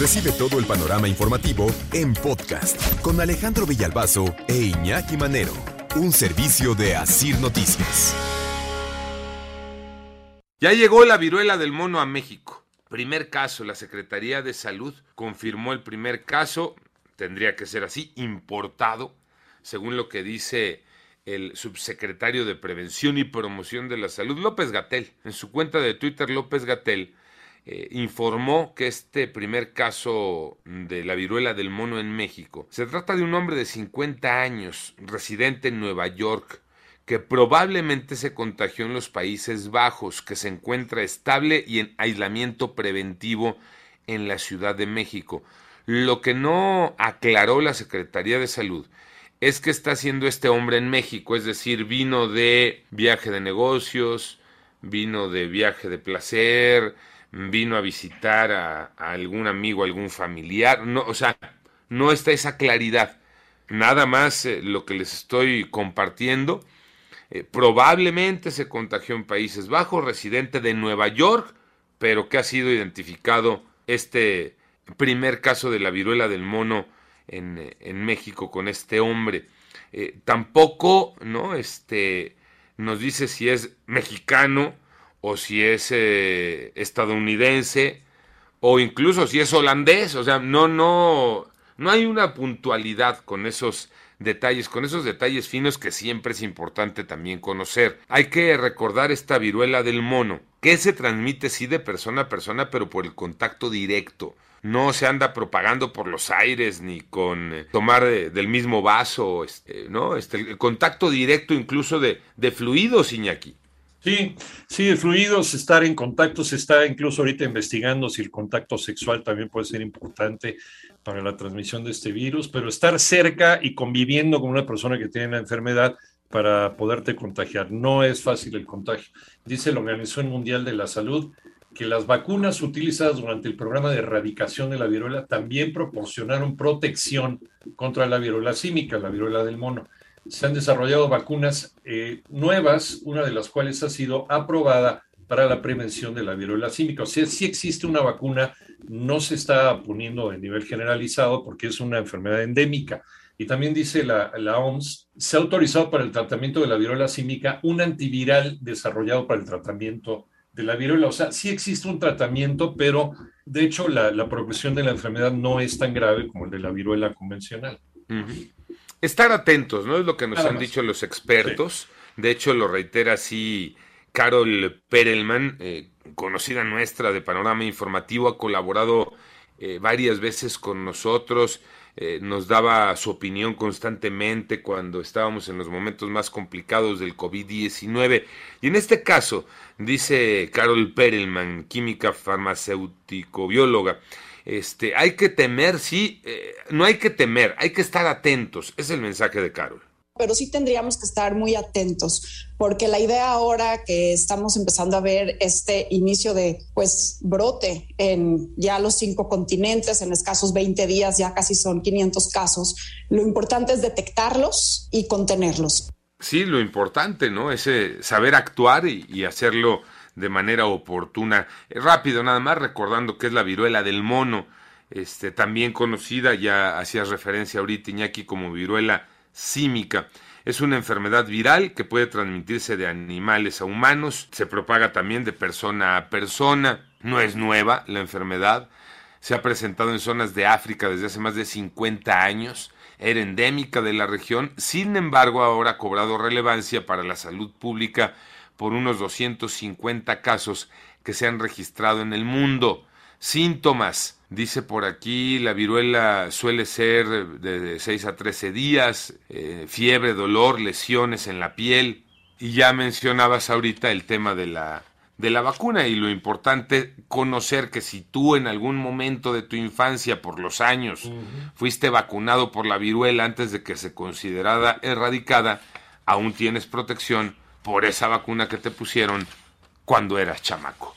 Recibe todo el panorama informativo en podcast con Alejandro Villalbazo e Iñaki Manero, un servicio de Asir Noticias. Ya llegó la viruela del mono a México. Primer caso, la Secretaría de Salud confirmó el primer caso, tendría que ser así, importado, según lo que dice el subsecretario de Prevención y Promoción de la Salud, López Gatel. En su cuenta de Twitter, López Gatel eh, informó que este primer caso de la viruela del mono en México se trata de un hombre de 50 años, residente en Nueva York, que probablemente se contagió en los Países Bajos, que se encuentra estable y en aislamiento preventivo en la Ciudad de México. Lo que no aclaró la Secretaría de Salud es que está haciendo este hombre en México, es decir, vino de viaje de negocios, vino de viaje de placer, vino a visitar a, algún amigo, algún familiar, no, o sea, no está esa claridad. Nada más eh, lo que les estoy compartiendo. Eh, probablemente se contagió en Países Bajos, residente de Nueva York, pero que ha sido identificado este primer caso de la viruela del mono en, en México con este hombre. Eh, tampoco, ¿no? Este, nos dice si es mexicano o si es eh, estadounidense o incluso si es holandés, o sea, no no no hay una puntualidad con esos detalles, con esos detalles finos que siempre es importante también conocer. Hay que recordar esta viruela del mono, que se transmite sí de persona a persona, pero por el contacto directo. No se anda propagando por los aires ni con eh, tomar del mismo vaso, este, ¿no? Este, el contacto directo incluso de, de fluidos, Iñaki. Sí, sí, fluidos, estar en contacto, se está incluso ahorita investigando si el contacto sexual también puede ser importante para la transmisión de este virus, pero estar cerca y conviviendo con una persona que tiene la enfermedad para poderte contagiar. No es fácil el contagio. Dice la Organización Mundial de la Salud que las vacunas utilizadas durante el programa de erradicación de la viruela también proporcionaron protección contra la viruela símica, la viruela del mono se han desarrollado vacunas eh, nuevas, una de las cuales ha sido aprobada para la prevención de la viruela símica. O sea, sí existe una vacuna, no se está poniendo de nivel generalizado porque es una enfermedad endémica. Y también dice la, OMS, se ha autorizado para el tratamiento de la viruela símica un antiviral desarrollado para el tratamiento de la viruela. O sea, sí existe un tratamiento, pero de hecho la, progresión de la enfermedad no es tan grave como el de la viruela convencional. Estar atentos, ¿no? Es lo que nos han dicho los expertos. De hecho, lo reitera así Carol Perelman, eh, conocida nuestra de Panorama Informativo, ha colaborado eh, varias veces con nosotros, eh, nos daba su opinión constantemente cuando estábamos en los momentos más complicados del COVID-19. Y en este caso, dice Carol Perelman, química farmacéutico-bióloga, este, hay que temer, sí, eh, no hay que temer, hay que estar atentos. Es el mensaje de Carol. Pero sí tendríamos que estar muy atentos, porque la idea ahora que estamos empezando a ver este inicio de pues brote en ya los cinco continentes, en escasos 20 días ya casi son 500 casos, lo importante es detectarlos y contenerlos. Sí, lo importante, ¿no? Es saber actuar y hacerlo de manera oportuna. Eh, rápido, nada más recordando que es la viruela del mono, este, también conocida, ya hacías referencia ahorita Iñaki como viruela símica. Es una enfermedad viral que puede transmitirse de animales a humanos, se propaga también de persona a persona, no es nueva la enfermedad, se ha presentado en zonas de África desde hace más de 50 años, era endémica de la región, sin embargo ahora ha cobrado relevancia para la salud pública por unos 250 casos que se han registrado en el mundo. Síntomas. Dice por aquí, la viruela suele ser de 6 a 13 días, eh, fiebre, dolor, lesiones en la piel. Y ya mencionabas ahorita el tema de la, de la vacuna y lo importante conocer que si tú en algún momento de tu infancia, por los años, fuiste vacunado por la viruela antes de que se considerara erradicada, aún tienes protección por esa vacuna que te pusieron cuando eras chamaco.